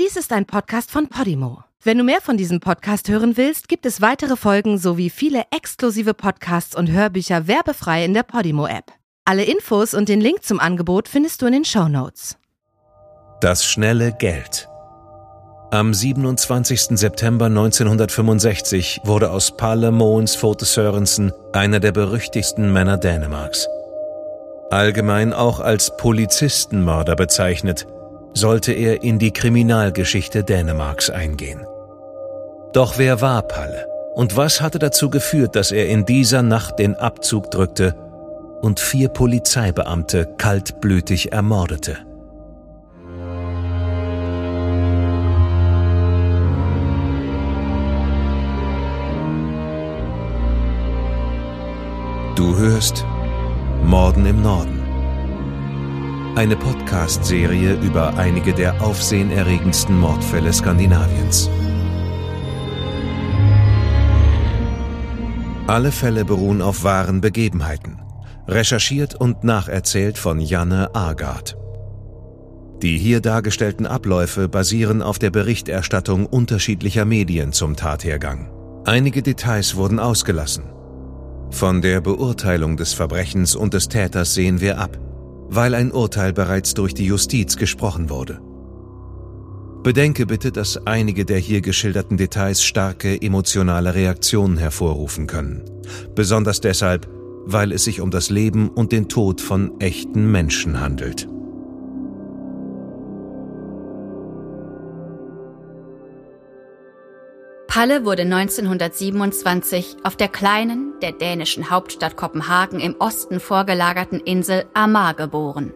Dies ist ein Podcast von Podimo. Wenn du mehr von diesem Podcast hören willst, gibt es weitere Folgen sowie viele exklusive Podcasts und Hörbücher werbefrei in der Podimo-App. Alle Infos und den Link zum Angebot findest du in den Show Notes. Das schnelle Geld. Am 27. September 1965 wurde aus Palle Mogens Fote Sørensen einer der berüchtigsten Männer Dänemarks. Allgemein auch als Polizistenmörder bezeichnet, sollte er in die Kriminalgeschichte Dänemarks eingehen. Doch wer war Palle? Und was hatte dazu geführt, dass er in dieser Nacht den Abzug drückte und vier Polizeibeamte kaltblütig ermordete? Du hörst Morden im Norden. Eine Podcast-Serie über einige der aufsehenerregendsten Mordfälle Skandinaviens. Alle Fälle beruhen auf wahren Begebenheiten, recherchiert und nacherzählt von Janne Agard. Die hier dargestellten Abläufe basieren auf der Berichterstattung unterschiedlicher Medien zum Tathergang. Einige Details wurden ausgelassen. Von der Beurteilung des Verbrechens und des Täters sehen wir ab weil ein Urteil bereits durch die Justiz gesprochen wurde. Bedenke bitte, dass einige der hier geschilderten Details starke emotionale Reaktionen hervorrufen können. Besonders deshalb, weil es sich um das Leben und den Tod von echten Menschen handelt. Palle wurde 1927 auf der kleinen, der dänischen Hauptstadt Kopenhagen im Osten vorgelagerten Insel Amar geboren.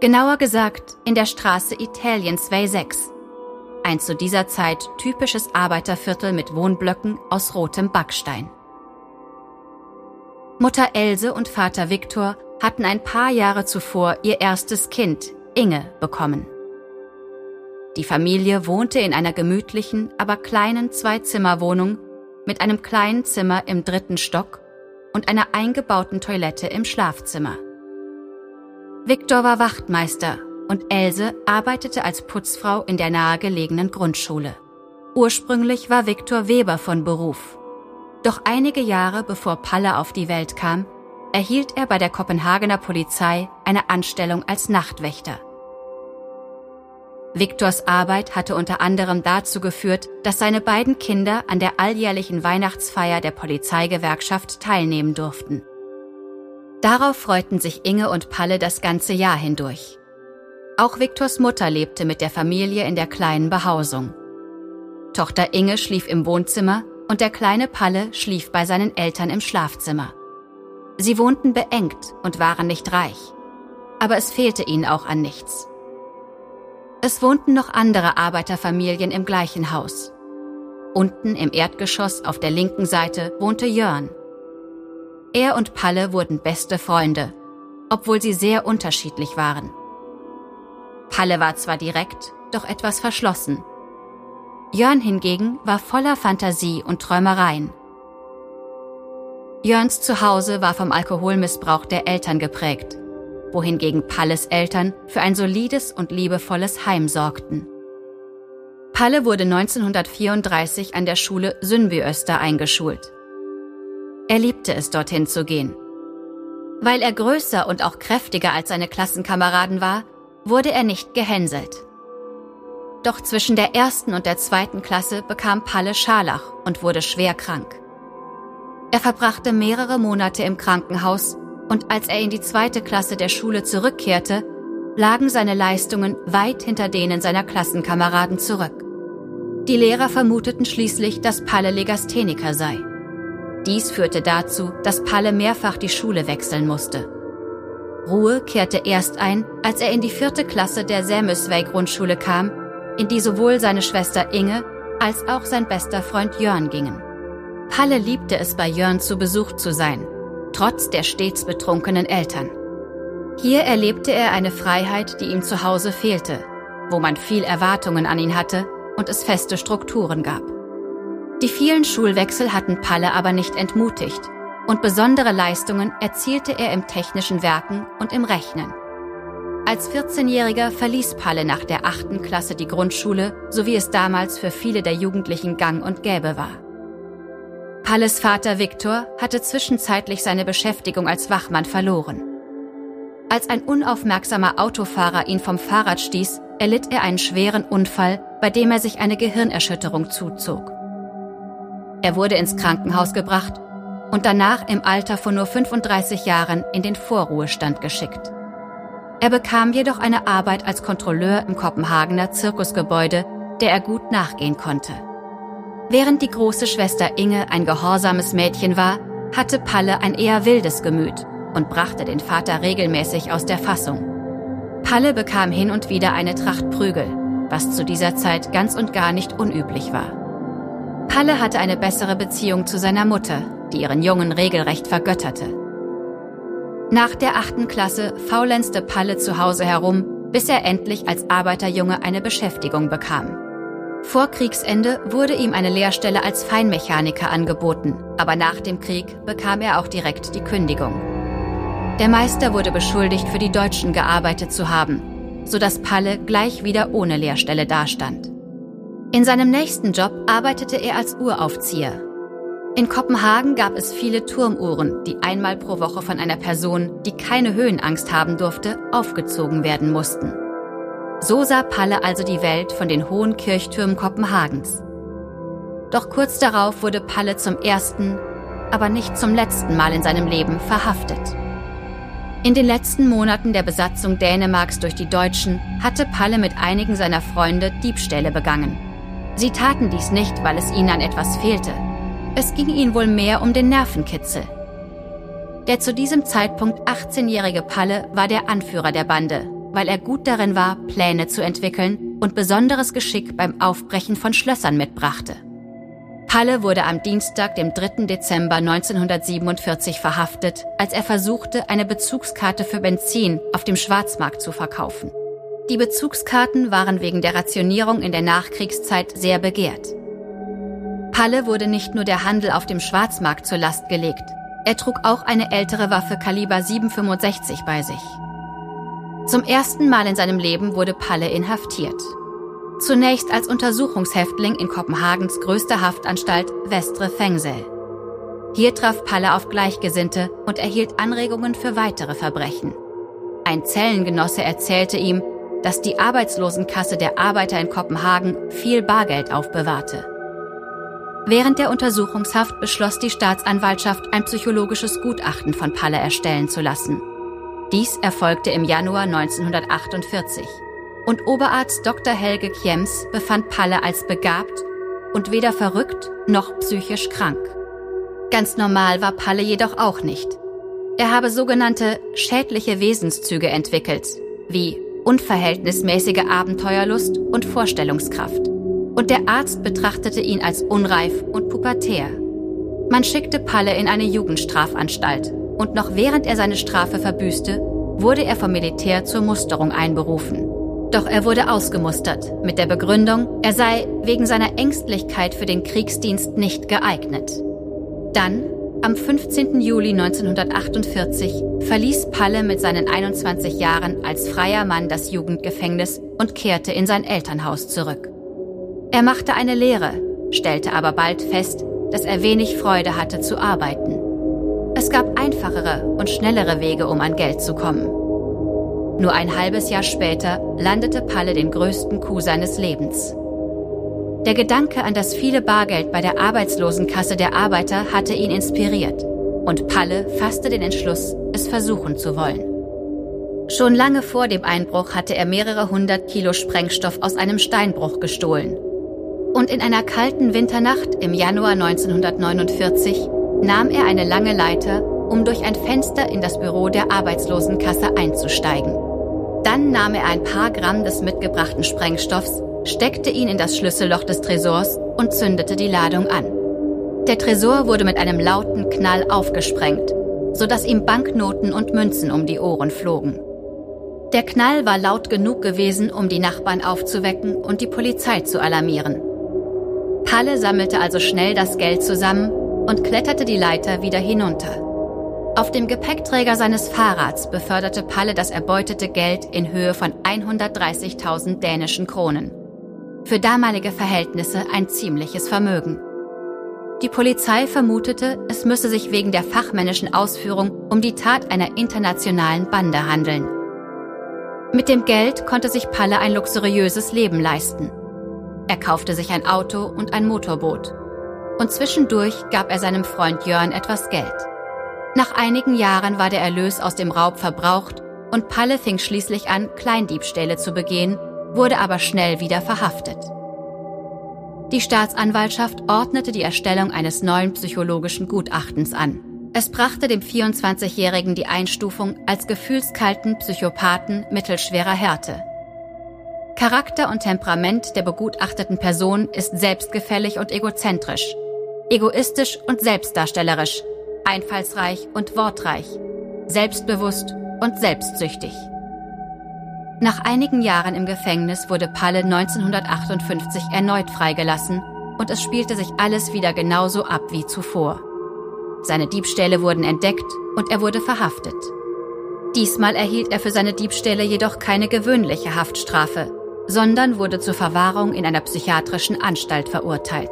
Genauer gesagt in der Straße Italiensway 6, ein zu dieser Zeit typisches Arbeiterviertel mit Wohnblöcken aus rotem Backstein. Mutter Else und Vater Viktor hatten ein paar Jahre zuvor ihr erstes Kind, Inge, bekommen. Die Familie wohnte in einer gemütlichen, aber kleinen Zwei-Zimmer-Wohnung mit einem kleinen Zimmer im dritten Stock und einer eingebauten Toilette im Schlafzimmer. Viktor war Wachtmeister und Else arbeitete als Putzfrau in der nahegelegenen Grundschule. Ursprünglich war Viktor Weber von Beruf. Doch einige Jahre bevor Palle auf die Welt kam, erhielt er bei der Kopenhagener Polizei eine Anstellung als Nachtwächter. Viktors Arbeit hatte unter anderem dazu geführt, dass seine beiden Kinder an der alljährlichen Weihnachtsfeier der Polizeigewerkschaft teilnehmen durften. Darauf freuten sich Inge und Palle das ganze Jahr hindurch. Auch Viktors Mutter lebte mit der Familie in der kleinen Behausung. Tochter Inge schlief im Wohnzimmer und der kleine Palle schlief bei seinen Eltern im Schlafzimmer. Sie wohnten beengt und waren nicht reich. Aber es fehlte ihnen auch an nichts. Es wohnten noch andere Arbeiterfamilien im gleichen Haus. Unten im Erdgeschoss auf der linken Seite wohnte Jörn. Er und Palle wurden beste Freunde, obwohl sie sehr unterschiedlich waren. Palle war zwar direkt, doch etwas verschlossen. Jörn hingegen war voller Fantasie und Träumereien. Jörns Zuhause war vom Alkoholmissbrauch der Eltern geprägt wohingegen Palles Eltern für ein solides und liebevolles Heim sorgten. Palle wurde 1934 an der Schule Sundbyöster eingeschult. Er liebte es, dorthin zu gehen. Weil er größer und auch kräftiger als seine Klassenkameraden war, wurde er nicht gehänselt. Doch zwischen der ersten und der zweiten Klasse bekam Palle Scharlach und wurde schwer krank. Er verbrachte mehrere Monate im Krankenhaus und als er in die zweite Klasse der Schule zurückkehrte, lagen seine Leistungen weit hinter denen seiner Klassenkameraden zurück. Die Lehrer vermuteten schließlich, dass Palle Legastheniker sei. Dies führte dazu, dass Palle mehrfach die Schule wechseln musste. Ruhe kehrte erst ein, als er in die vierte Klasse der Sämeswey Grundschule kam, in die sowohl seine Schwester Inge als auch sein bester Freund Jörn gingen. Palle liebte es, bei Jörn zu Besuch zu sein trotz der stets betrunkenen Eltern. Hier erlebte er eine Freiheit, die ihm zu Hause fehlte, wo man viel Erwartungen an ihn hatte und es feste Strukturen gab. Die vielen Schulwechsel hatten Palle aber nicht entmutigt und besondere Leistungen erzielte er im technischen Werken und im Rechnen. Als 14-Jähriger verließ Palle nach der achten Klasse die Grundschule, so wie es damals für viele der Jugendlichen gang und gäbe war. Palles Vater Viktor hatte zwischenzeitlich seine Beschäftigung als Wachmann verloren. Als ein unaufmerksamer Autofahrer ihn vom Fahrrad stieß, erlitt er einen schweren Unfall, bei dem er sich eine Gehirnerschütterung zuzog. Er wurde ins Krankenhaus gebracht und danach im Alter von nur 35 Jahren in den Vorruhestand geschickt. Er bekam jedoch eine Arbeit als Kontrolleur im Kopenhagener Zirkusgebäude, der er gut nachgehen konnte. Während die große Schwester Inge ein gehorsames Mädchen war, hatte Palle ein eher wildes Gemüt und brachte den Vater regelmäßig aus der Fassung. Palle bekam hin und wieder eine Tracht Prügel, was zu dieser Zeit ganz und gar nicht unüblich war. Palle hatte eine bessere Beziehung zu seiner Mutter, die ihren Jungen regelrecht vergötterte. Nach der achten Klasse faulenzte Palle zu Hause herum, bis er endlich als Arbeiterjunge eine Beschäftigung bekam. Vor Kriegsende wurde ihm eine Lehrstelle als Feinmechaniker angeboten, aber nach dem Krieg bekam er auch direkt die Kündigung. Der Meister wurde beschuldigt, für die Deutschen gearbeitet zu haben, sodass Palle gleich wieder ohne Lehrstelle dastand. In seinem nächsten Job arbeitete er als Uraufzieher. In Kopenhagen gab es viele Turmuhren, die einmal pro Woche von einer Person, die keine Höhenangst haben durfte, aufgezogen werden mussten. So sah Palle also die Welt von den hohen Kirchtürmen Kopenhagens. Doch kurz darauf wurde Palle zum ersten, aber nicht zum letzten Mal in seinem Leben verhaftet. In den letzten Monaten der Besatzung Dänemarks durch die Deutschen hatte Palle mit einigen seiner Freunde Diebstähle begangen. Sie taten dies nicht, weil es ihnen an etwas fehlte. Es ging ihnen wohl mehr um den Nervenkitzel. Der zu diesem Zeitpunkt 18-jährige Palle war der Anführer der Bande weil er gut darin war, Pläne zu entwickeln und besonderes Geschick beim Aufbrechen von Schlössern mitbrachte. Palle wurde am Dienstag, dem 3. Dezember 1947 verhaftet, als er versuchte, eine Bezugskarte für Benzin auf dem Schwarzmarkt zu verkaufen. Die Bezugskarten waren wegen der Rationierung in der Nachkriegszeit sehr begehrt. Palle wurde nicht nur der Handel auf dem Schwarzmarkt zur Last gelegt, er trug auch eine ältere Waffe Kaliber 765 bei sich. Zum ersten Mal in seinem Leben wurde Palle inhaftiert. Zunächst als Untersuchungshäftling in Kopenhagens größter Haftanstalt Vestre Fengsel. Hier traf Palle auf Gleichgesinnte und erhielt Anregungen für weitere Verbrechen. Ein Zellengenosse erzählte ihm, dass die Arbeitslosenkasse der Arbeiter in Kopenhagen viel Bargeld aufbewahrte. Während der Untersuchungshaft beschloss die Staatsanwaltschaft, ein psychologisches Gutachten von Palle erstellen zu lassen. Dies erfolgte im Januar 1948 und Oberarzt Dr. Helge Kjems befand Palle als begabt und weder verrückt noch psychisch krank. Ganz normal war Palle jedoch auch nicht. Er habe sogenannte schädliche Wesenszüge entwickelt, wie unverhältnismäßige Abenteuerlust und Vorstellungskraft. Und der Arzt betrachtete ihn als unreif und pubertär. Man schickte Palle in eine Jugendstrafanstalt und noch während er seine Strafe verbüßte, wurde er vom Militär zur Musterung einberufen. Doch er wurde ausgemustert mit der Begründung, er sei wegen seiner Ängstlichkeit für den Kriegsdienst nicht geeignet. Dann, am 15. Juli 1948, verließ Palle mit seinen 21 Jahren als freier Mann das Jugendgefängnis und kehrte in sein Elternhaus zurück. Er machte eine Lehre, stellte aber bald fest, dass er wenig Freude hatte zu arbeiten. Es gab einfachere und schnellere Wege, um an Geld zu kommen. Nur ein halbes Jahr später landete Palle den größten Coup seines Lebens. Der Gedanke an das viele Bargeld bei der Arbeitslosenkasse der Arbeiter hatte ihn inspiriert und Palle fasste den Entschluss, es versuchen zu wollen. Schon lange vor dem Einbruch hatte er mehrere hundert Kilo Sprengstoff aus einem Steinbruch gestohlen. Und in einer kalten Winternacht im Januar 1949 nahm er eine lange Leiter, um durch ein Fenster in das Büro der Arbeitslosenkasse einzusteigen. Dann nahm er ein paar Gramm des mitgebrachten Sprengstoffs, steckte ihn in das Schlüsselloch des Tresors und zündete die Ladung an. Der Tresor wurde mit einem lauten Knall aufgesprengt, sodass ihm Banknoten und Münzen um die Ohren flogen. Der Knall war laut genug gewesen, um die Nachbarn aufzuwecken und die Polizei zu alarmieren. Palle sammelte also schnell das Geld zusammen und kletterte die Leiter wieder hinunter. Auf dem Gepäckträger seines Fahrrads beförderte Palle das erbeutete Geld in Höhe von 130.000 dänischen Kronen. Für damalige Verhältnisse ein ziemliches Vermögen. Die Polizei vermutete, es müsse sich wegen der fachmännischen Ausführung um die Tat einer internationalen Bande handeln. Mit dem Geld konnte sich Palle ein luxuriöses Leben leisten. Er kaufte sich ein Auto und ein Motorboot. Und zwischendurch gab er seinem Freund Jörn etwas Geld. Nach einigen Jahren war der Erlös aus dem Raub verbraucht und Palle fing schließlich an, Kleindiebstähle zu begehen, wurde aber schnell wieder verhaftet. Die Staatsanwaltschaft ordnete die Erstellung eines neuen psychologischen Gutachtens an. Es brachte dem 24-Jährigen die Einstufung als gefühlskalten Psychopathen mittelschwerer Härte. Charakter und Temperament der begutachteten Person ist selbstgefällig und egozentrisch, egoistisch und selbstdarstellerisch, einfallsreich und wortreich, selbstbewusst und selbstsüchtig. Nach einigen Jahren im Gefängnis wurde Palle 1958 erneut freigelassen und es spielte sich alles wieder genauso ab wie zuvor. Seine Diebstähle wurden entdeckt und er wurde verhaftet. Diesmal erhielt er für seine Diebstähle jedoch keine gewöhnliche Haftstrafe, sondern wurde zur Verwahrung in einer psychiatrischen Anstalt verurteilt.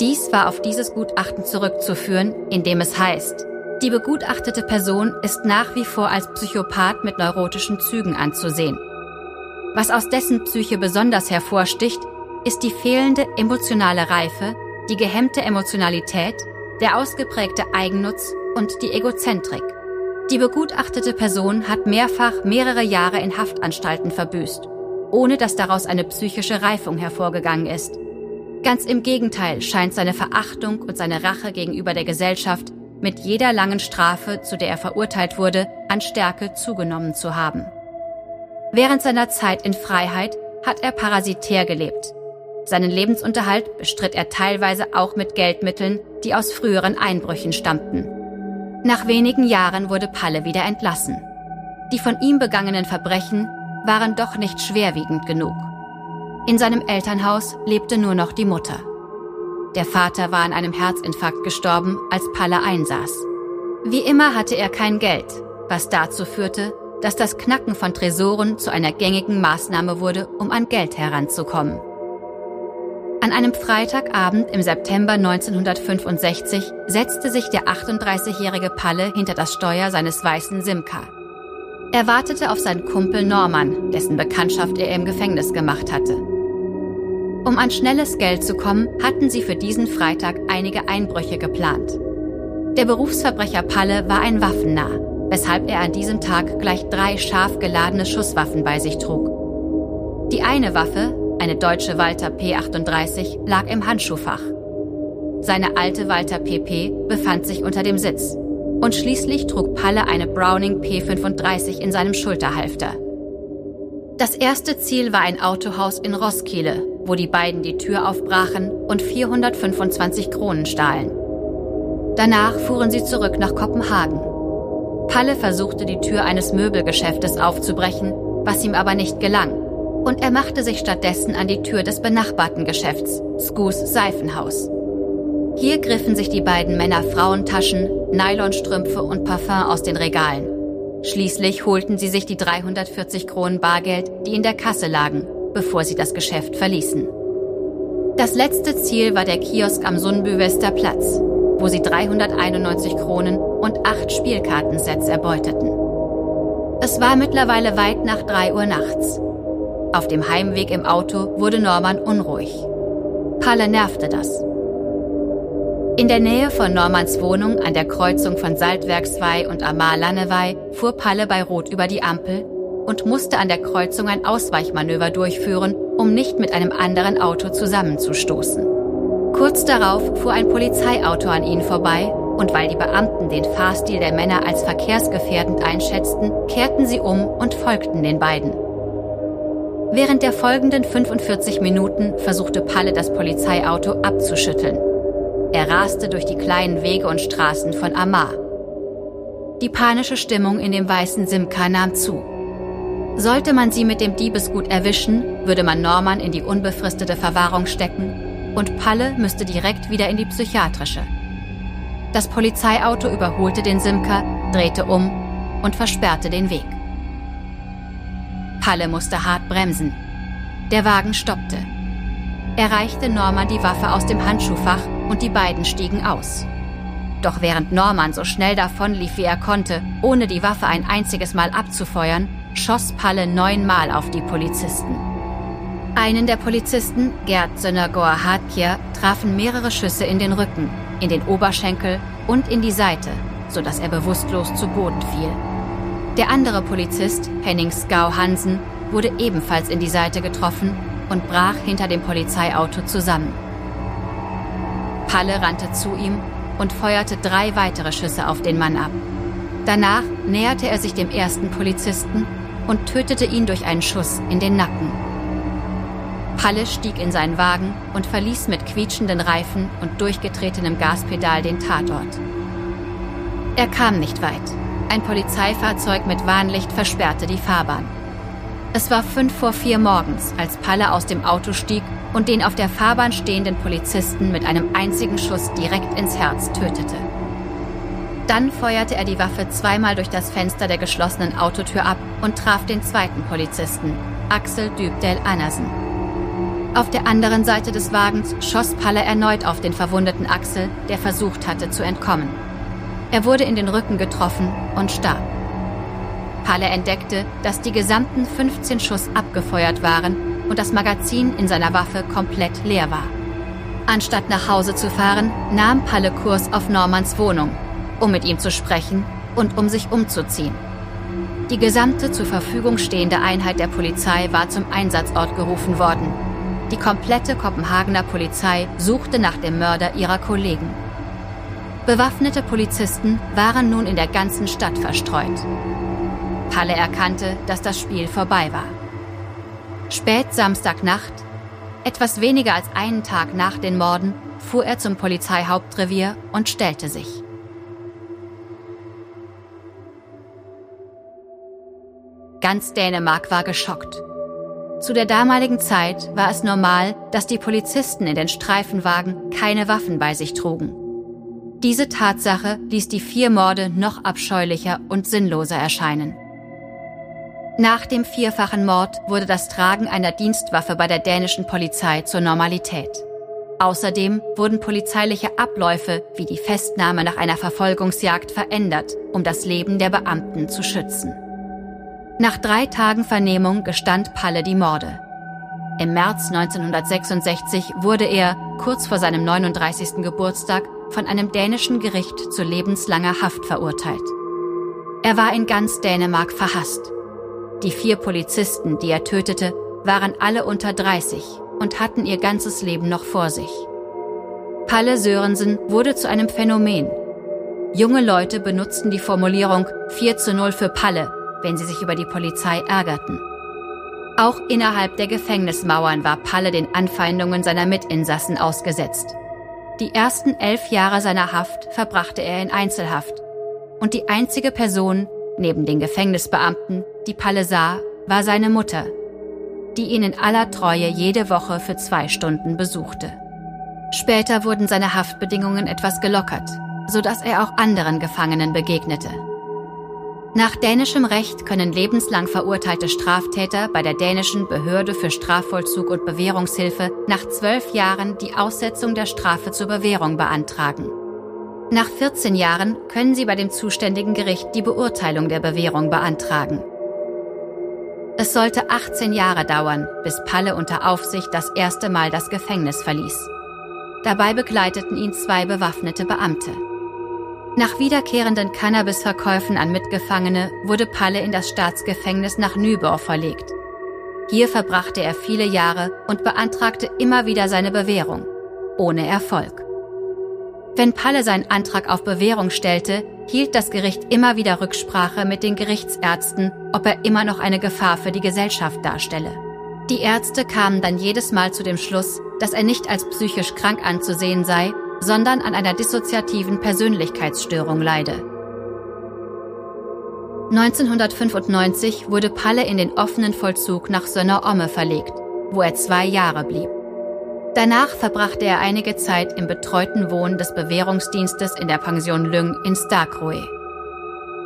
Dies war auf dieses Gutachten zurückzuführen, in dem es heißt, die begutachtete Person ist nach wie vor als Psychopath mit neurotischen Zügen anzusehen. Was aus dessen Psyche besonders hervorsticht, ist die fehlende emotionale Reife, die gehemmte Emotionalität, der ausgeprägte Eigennutz und die Egozentrik. Die begutachtete Person hat mehrfach mehrere Jahre in Haftanstalten verbüßt, ohne dass daraus eine psychische Reifung hervorgegangen ist. Ganz im Gegenteil scheint seine Verachtung und seine Rache gegenüber der Gesellschaft mit jeder langen Strafe, zu der er verurteilt wurde, an Stärke zugenommen zu haben. Während seiner Zeit in Freiheit hat er parasitär gelebt. Seinen Lebensunterhalt bestritt er teilweise auch mit Geldmitteln, die aus früheren Einbrüchen stammten. Nach wenigen Jahren wurde Palle wieder entlassen. Die von ihm begangenen Verbrechen waren doch nicht schwerwiegend genug. In seinem Elternhaus lebte nur noch die Mutter. Der Vater war an einem Herzinfarkt gestorben, als Palle einsaß. Wie immer hatte er kein Geld, was dazu führte, dass das Knacken von Tresoren zu einer gängigen Maßnahme wurde, um an Geld heranzukommen. An einem Freitagabend im September 1965 setzte sich der 38-jährige Palle hinter das Steuer seines weißen Simca. Er wartete auf seinen Kumpel Norman, dessen Bekanntschaft er im Gefängnis gemacht hatte. Um an schnelles Geld zu kommen, hatten sie für diesen Freitag einige Einbrüche geplant. Der Berufsverbrecher Palle war ein Waffennah, weshalb er an diesem Tag gleich drei scharf geladene Schusswaffen bei sich trug. Die eine Waffe, eine deutsche Walter P38, lag im Handschuhfach. Seine alte Walter PP befand sich unter dem Sitz. Und schließlich trug Palle eine Browning P35 in seinem Schulterhalfter. Das erste Ziel war ein Autohaus in Roskilde, wo die beiden die Tür aufbrachen und 425 Kronen stahlen. Danach fuhren sie zurück nach Kopenhagen. Palle versuchte die Tür eines Möbelgeschäftes aufzubrechen, was ihm aber nicht gelang, und er machte sich stattdessen an die Tür des benachbarten Geschäfts, Skus Seifenhaus. Hier griffen sich die beiden Männer Frauentaschen, Nylonstrümpfe und Parfum aus den Regalen. Schließlich holten sie sich die 340 Kronen Bargeld, die in der Kasse lagen, bevor sie das Geschäft verließen. Das letzte Ziel war der Kiosk am Sundbüwester Platz, wo sie 391 Kronen und acht Spielkartensets erbeuteten. Es war mittlerweile weit nach drei Uhr nachts. Auf dem Heimweg im Auto wurde Norman unruhig. Palle nervte das. In der Nähe von Normans Wohnung an der Kreuzung von Saltwerkswei und Amar-Lannewey fuhr Palle bei Rot über die Ampel und musste an der Kreuzung ein Ausweichmanöver durchführen, um nicht mit einem anderen Auto zusammenzustoßen. Kurz darauf fuhr ein Polizeiauto an ihnen vorbei und weil die Beamten den Fahrstil der Männer als verkehrsgefährdend einschätzten, kehrten sie um und folgten den beiden. Während der folgenden 45 Minuten versuchte Palle das Polizeiauto abzuschütteln. Er raste durch die kleinen Wege und Straßen von Amar. Die panische Stimmung in dem weißen Simca nahm zu. Sollte man sie mit dem Diebesgut erwischen, würde man Norman in die unbefristete Verwahrung stecken und Palle müsste direkt wieder in die psychiatrische. Das Polizeiauto überholte den Simker, drehte um und versperrte den Weg. Palle musste hart bremsen. Der Wagen stoppte. Er reichte Norman die Waffe aus dem Handschuhfach und die beiden stiegen aus. Doch während Norman so schnell davonlief, wie er konnte, ohne die Waffe ein einziges Mal abzufeuern, schoss Palle neunmal auf die Polizisten. Einen der Polizisten, Gerd Sönnergor Hartkier, trafen mehrere Schüsse in den Rücken, in den Oberschenkel und in die Seite, sodass er bewusstlos zu Boden fiel. Der andere Polizist, Henning Skau Hansen, wurde ebenfalls in die Seite getroffen und brach hinter dem Polizeiauto zusammen. Palle rannte zu ihm und feuerte drei weitere Schüsse auf den Mann ab. Danach näherte er sich dem ersten Polizisten und tötete ihn durch einen Schuss in den Nacken. Palle stieg in seinen Wagen und verließ mit quietschenden Reifen und durchgetretenem Gaspedal den Tatort. Er kam nicht weit. Ein Polizeifahrzeug mit Warnlicht versperrte die Fahrbahn. Es war fünf vor vier morgens, als Palle aus dem Auto stieg und den auf der Fahrbahn stehenden Polizisten mit einem einzigen Schuss direkt ins Herz tötete. Dann feuerte er die Waffe zweimal durch das Fenster der geschlossenen Autotür ab und traf den zweiten Polizisten, Axel Dübdel Andersen. Auf der anderen Seite des Wagens schoss Palle erneut auf den verwundeten Axel, der versucht hatte zu entkommen. Er wurde in den Rücken getroffen und starb. Palle entdeckte, dass die gesamten 15 Schuss abgefeuert waren und das Magazin in seiner Waffe komplett leer war. Anstatt nach Hause zu fahren, nahm Palle Kurs auf Normans Wohnung, um mit ihm zu sprechen und um sich umzuziehen. Die gesamte zur Verfügung stehende Einheit der Polizei war zum Einsatzort gerufen worden. Die komplette Kopenhagener Polizei suchte nach dem Mörder ihrer Kollegen. Bewaffnete Polizisten waren nun in der ganzen Stadt verstreut. Palle erkannte, dass das Spiel vorbei war. Spät Samstagnacht, etwas weniger als einen Tag nach den Morden, fuhr er zum Polizeihauptrevier und stellte sich. Ganz Dänemark war geschockt. Zu der damaligen Zeit war es normal, dass die Polizisten in den Streifenwagen keine Waffen bei sich trugen. Diese Tatsache ließ die vier Morde noch abscheulicher und sinnloser erscheinen. Nach dem vierfachen Mord wurde das Tragen einer Dienstwaffe bei der dänischen Polizei zur Normalität. Außerdem wurden polizeiliche Abläufe wie die Festnahme nach einer Verfolgungsjagd verändert, um das Leben der Beamten zu schützen. Nach drei Tagen Vernehmung gestand Palle die Morde. Im März 1966 wurde er, kurz vor seinem 39. Geburtstag, von einem dänischen Gericht zu lebenslanger Haft verurteilt. Er war in ganz Dänemark verhasst die vier Polizisten, die er tötete, waren alle unter 30 und hatten ihr ganzes Leben noch vor sich. Palle Sörensen wurde zu einem Phänomen. Junge Leute benutzten die Formulierung 4 zu 0 für Palle, wenn sie sich über die Polizei ärgerten. Auch innerhalb der Gefängnismauern war Palle den Anfeindungen seiner Mitinsassen ausgesetzt. Die ersten elf Jahre seiner Haft verbrachte er in Einzelhaft. Und die einzige Person, neben den Gefängnisbeamten, die Palle sah, war seine Mutter, die ihn in aller Treue jede Woche für zwei Stunden besuchte. Später wurden seine Haftbedingungen etwas gelockert, sodass er auch anderen Gefangenen begegnete. Nach dänischem Recht können lebenslang verurteilte Straftäter bei der dänischen Behörde für Strafvollzug und Bewährungshilfe nach zwölf Jahren die Aussetzung der Strafe zur Bewährung beantragen. Nach 14 Jahren können sie bei dem zuständigen Gericht die Beurteilung der Bewährung beantragen. Es sollte 18 Jahre dauern, bis Palle unter Aufsicht das erste Mal das Gefängnis verließ. Dabei begleiteten ihn zwei bewaffnete Beamte. Nach wiederkehrenden Cannabisverkäufen an Mitgefangene wurde Palle in das Staatsgefängnis nach Nübor verlegt. Hier verbrachte er viele Jahre und beantragte immer wieder seine Bewährung, ohne Erfolg. Wenn Palle seinen Antrag auf Bewährung stellte, hielt das Gericht immer wieder Rücksprache mit den Gerichtsärzten, ob er immer noch eine Gefahr für die Gesellschaft darstelle. Die Ärzte kamen dann jedes Mal zu dem Schluss, dass er nicht als psychisch krank anzusehen sei, sondern an einer dissoziativen Persönlichkeitsstörung leide. 1995 wurde Palle in den offenen Vollzug nach Sönner Omme verlegt, wo er zwei Jahre blieb. Danach verbrachte er einige Zeit im betreuten Wohnen des Bewährungsdienstes in der Pension Lyng in Starkroe.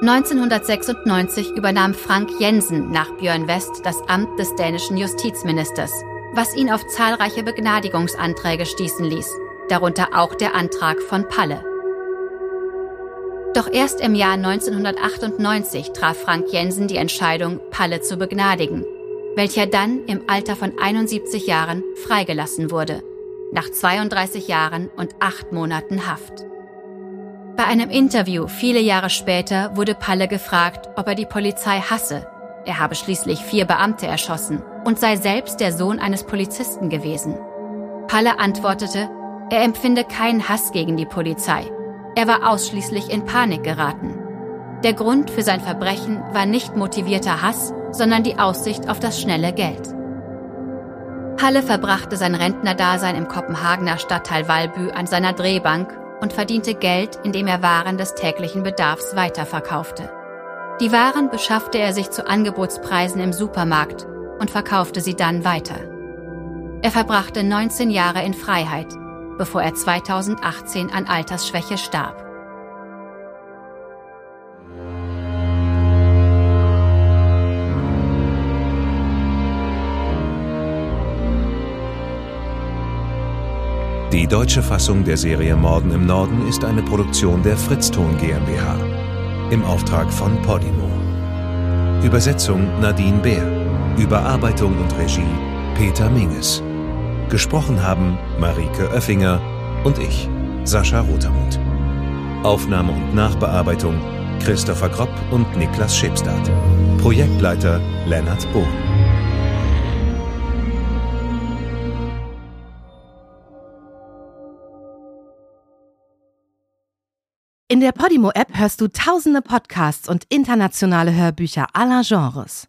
1996 übernahm Frank Jensen nach Björn West das Amt des dänischen Justizministers, was ihn auf zahlreiche Begnadigungsanträge stießen ließ, darunter auch der Antrag von Palle. Doch erst im Jahr 1998 traf Frank Jensen die Entscheidung, Palle zu begnadigen, welcher dann im Alter von 71 Jahren freigelassen wurde, nach 32 Jahren und acht Monaten Haft. Bei einem Interview viele Jahre später wurde Palle gefragt, ob er die Polizei hasse. Er habe schließlich vier Beamte erschossen und sei selbst der Sohn eines Polizisten gewesen. Palle antwortete, er empfinde keinen Hass gegen die Polizei. Er war ausschließlich in Panik geraten. Der Grund für sein Verbrechen war nicht motivierter Hass, sondern die Aussicht auf das schnelle Geld. Palle verbrachte sein Rentnerdasein im Kopenhagener Stadtteil Valby an seiner Drehbank und verdiente Geld, indem er Waren des täglichen Bedarfs weiterverkaufte. Die Waren beschaffte er sich zu Angebotspreisen im Supermarkt und verkaufte sie dann weiter. Er verbrachte 19 Jahre in Freiheit, bevor er 2018 an Altersschwäche starb. Die deutsche Fassung der Serie Morden im Norden ist eine Produktion der Fritzton GmbH im Auftrag von Podimo. Übersetzung Nadine Bär. Überarbeitung und Regie Peter Minges. Gesprochen haben Marike Oeffinger und ich, Sascha Rotermund. Aufnahme und Nachbearbeitung Christopher Kropp und Niklas Schipstadt. Projektleiter Lennart Bohn. In der Podimo-App hörst du tausende Podcasts und internationale Hörbücher aller Genres.